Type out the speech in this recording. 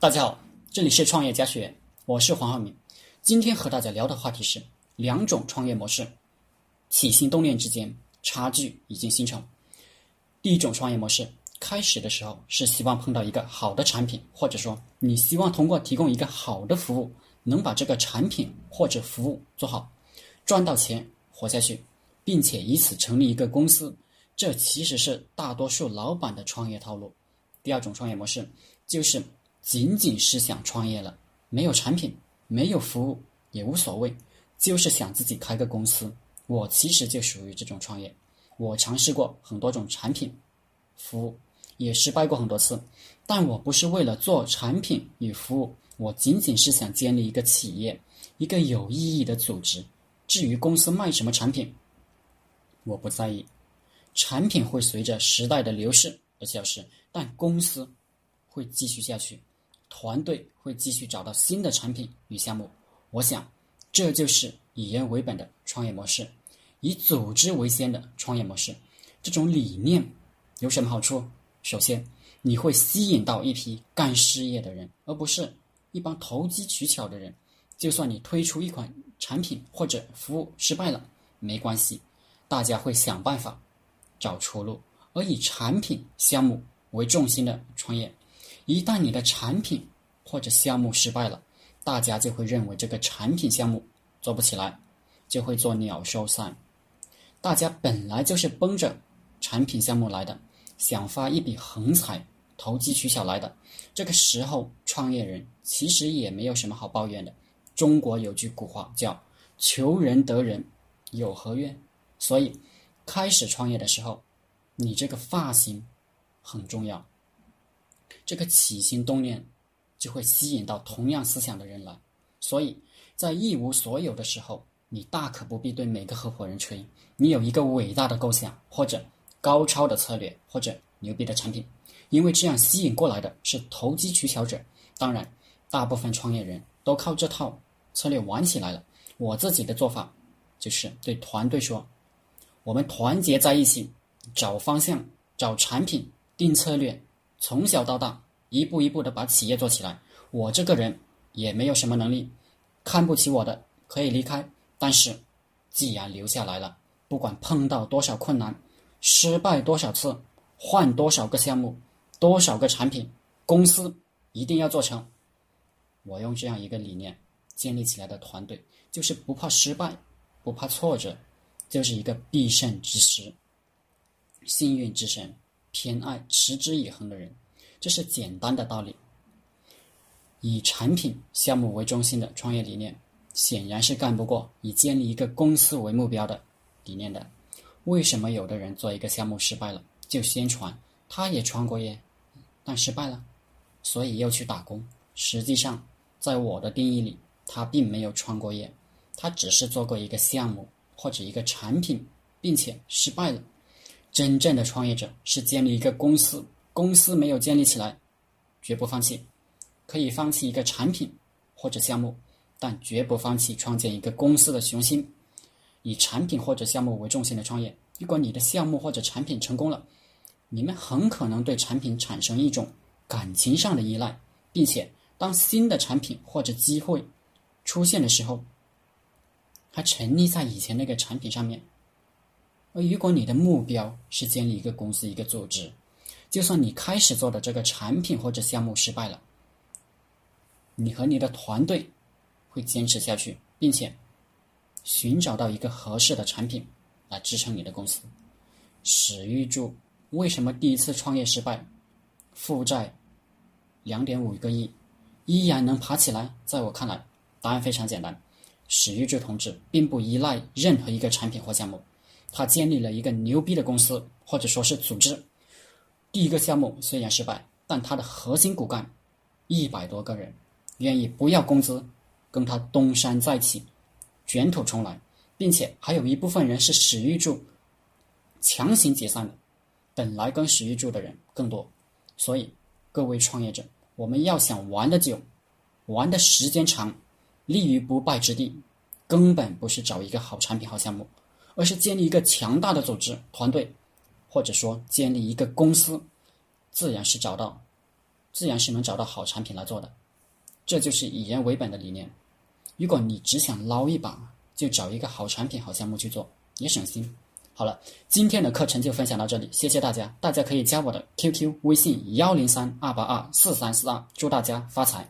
大家好，这里是创业家学院，我是黄浩明。今天和大家聊的话题是两种创业模式，起心动念之间差距已经形成。第一种创业模式，开始的时候是希望碰到一个好的产品，或者说你希望通过提供一个好的服务，能把这个产品或者服务做好，赚到钱活下去，并且以此成立一个公司。这其实是大多数老板的创业套路。第二种创业模式就是。仅仅是想创业了，没有产品，没有服务也无所谓，就是想自己开个公司。我其实就属于这种创业，我尝试过很多种产品、服务，也失败过很多次。但我不是为了做产品与服务，我仅仅是想建立一个企业，一个有意义的组织。至于公司卖什么产品，我不在意。产品会随着时代的流逝而消失，但公司会继续下去。团队会继续找到新的产品与项目，我想，这就是以人为本的创业模式，以组织为先的创业模式。这种理念有什么好处？首先，你会吸引到一批干事业的人，而不是一帮投机取巧的人。就算你推出一款产品或者服务失败了，没关系，大家会想办法找出路。而以产品项目为重心的创业。一旦你的产品或者项目失败了，大家就会认为这个产品项目做不起来，就会做鸟兽散。大家本来就是奔着产品项目来的，想发一笔横财，投机取巧来的。这个时候，创业人其实也没有什么好抱怨的。中国有句古话叫“求人得人，有何怨”。所以，开始创业的时候，你这个发型很重要。这个起心动念，就会吸引到同样思想的人来。所以在一无所有的时候，你大可不必对每个合伙人吹。你有一个伟大的构想，或者高超的策略，或者牛逼的产品，因为这样吸引过来的是投机取巧者。当然，大部分创业人都靠这套策略玩起来了。我自己的做法就是对团队说：“我们团结在一起，找方向，找产品，定策略。”从小到大，一步一步的把企业做起来。我这个人也没有什么能力，看不起我的可以离开。但是，既然留下来了，不管碰到多少困难，失败多少次，换多少个项目，多少个产品，公司一定要做成。我用这样一个理念建立起来的团队，就是不怕失败，不怕挫折，就是一个必胜之师，幸运之神。偏爱持之以恒的人，这是简单的道理。以产品项目为中心的创业理念，显然是干不过以建立一个公司为目标的理念的。为什么有的人做一个项目失败了，就宣传他也创过业，但失败了，所以又去打工？实际上，在我的定义里，他并没有创过业，他只是做过一个项目或者一个产品，并且失败了。真正的创业者是建立一个公司，公司没有建立起来，绝不放弃。可以放弃一个产品或者项目，但绝不放弃创建一个公司的雄心。以产品或者项目为重心的创业，如果你的项目或者产品成功了，你们很可能对产品产生一种感情上的依赖，并且当新的产品或者机会出现的时候，还沉溺在以前那个产品上面。而如果你的目标是建立一个公司、一个组织，就算你开始做的这个产品或者项目失败了，你和你的团队会坚持下去，并且寻找到一个合适的产品来支撑你的公司。史玉柱为什么第一次创业失败，负债两点五个亿，依然能爬起来？在我看来，答案非常简单：史玉柱同志并不依赖任何一个产品或项目。他建立了一个牛逼的公司，或者说是组织。第一个项目虽然失败，但他的核心骨干一百多个人愿意不要工资，跟他东山再起，卷土重来，并且还有一部分人是史玉柱强行解散的。本来跟史玉柱的人更多，所以各位创业者，我们要想玩的久，玩的时间长，立于不败之地，根本不是找一个好产品、好项目。而是建立一个强大的组织团队，或者说建立一个公司，自然是找到自然是能找到好产品来做的。这就是以人为本的理念。如果你只想捞一把，就找一个好产品、好项目去做，也省心。好了，今天的课程就分享到这里，谢谢大家。大家可以加我的 QQ 微信幺零三二八二四三四二，祝大家发财。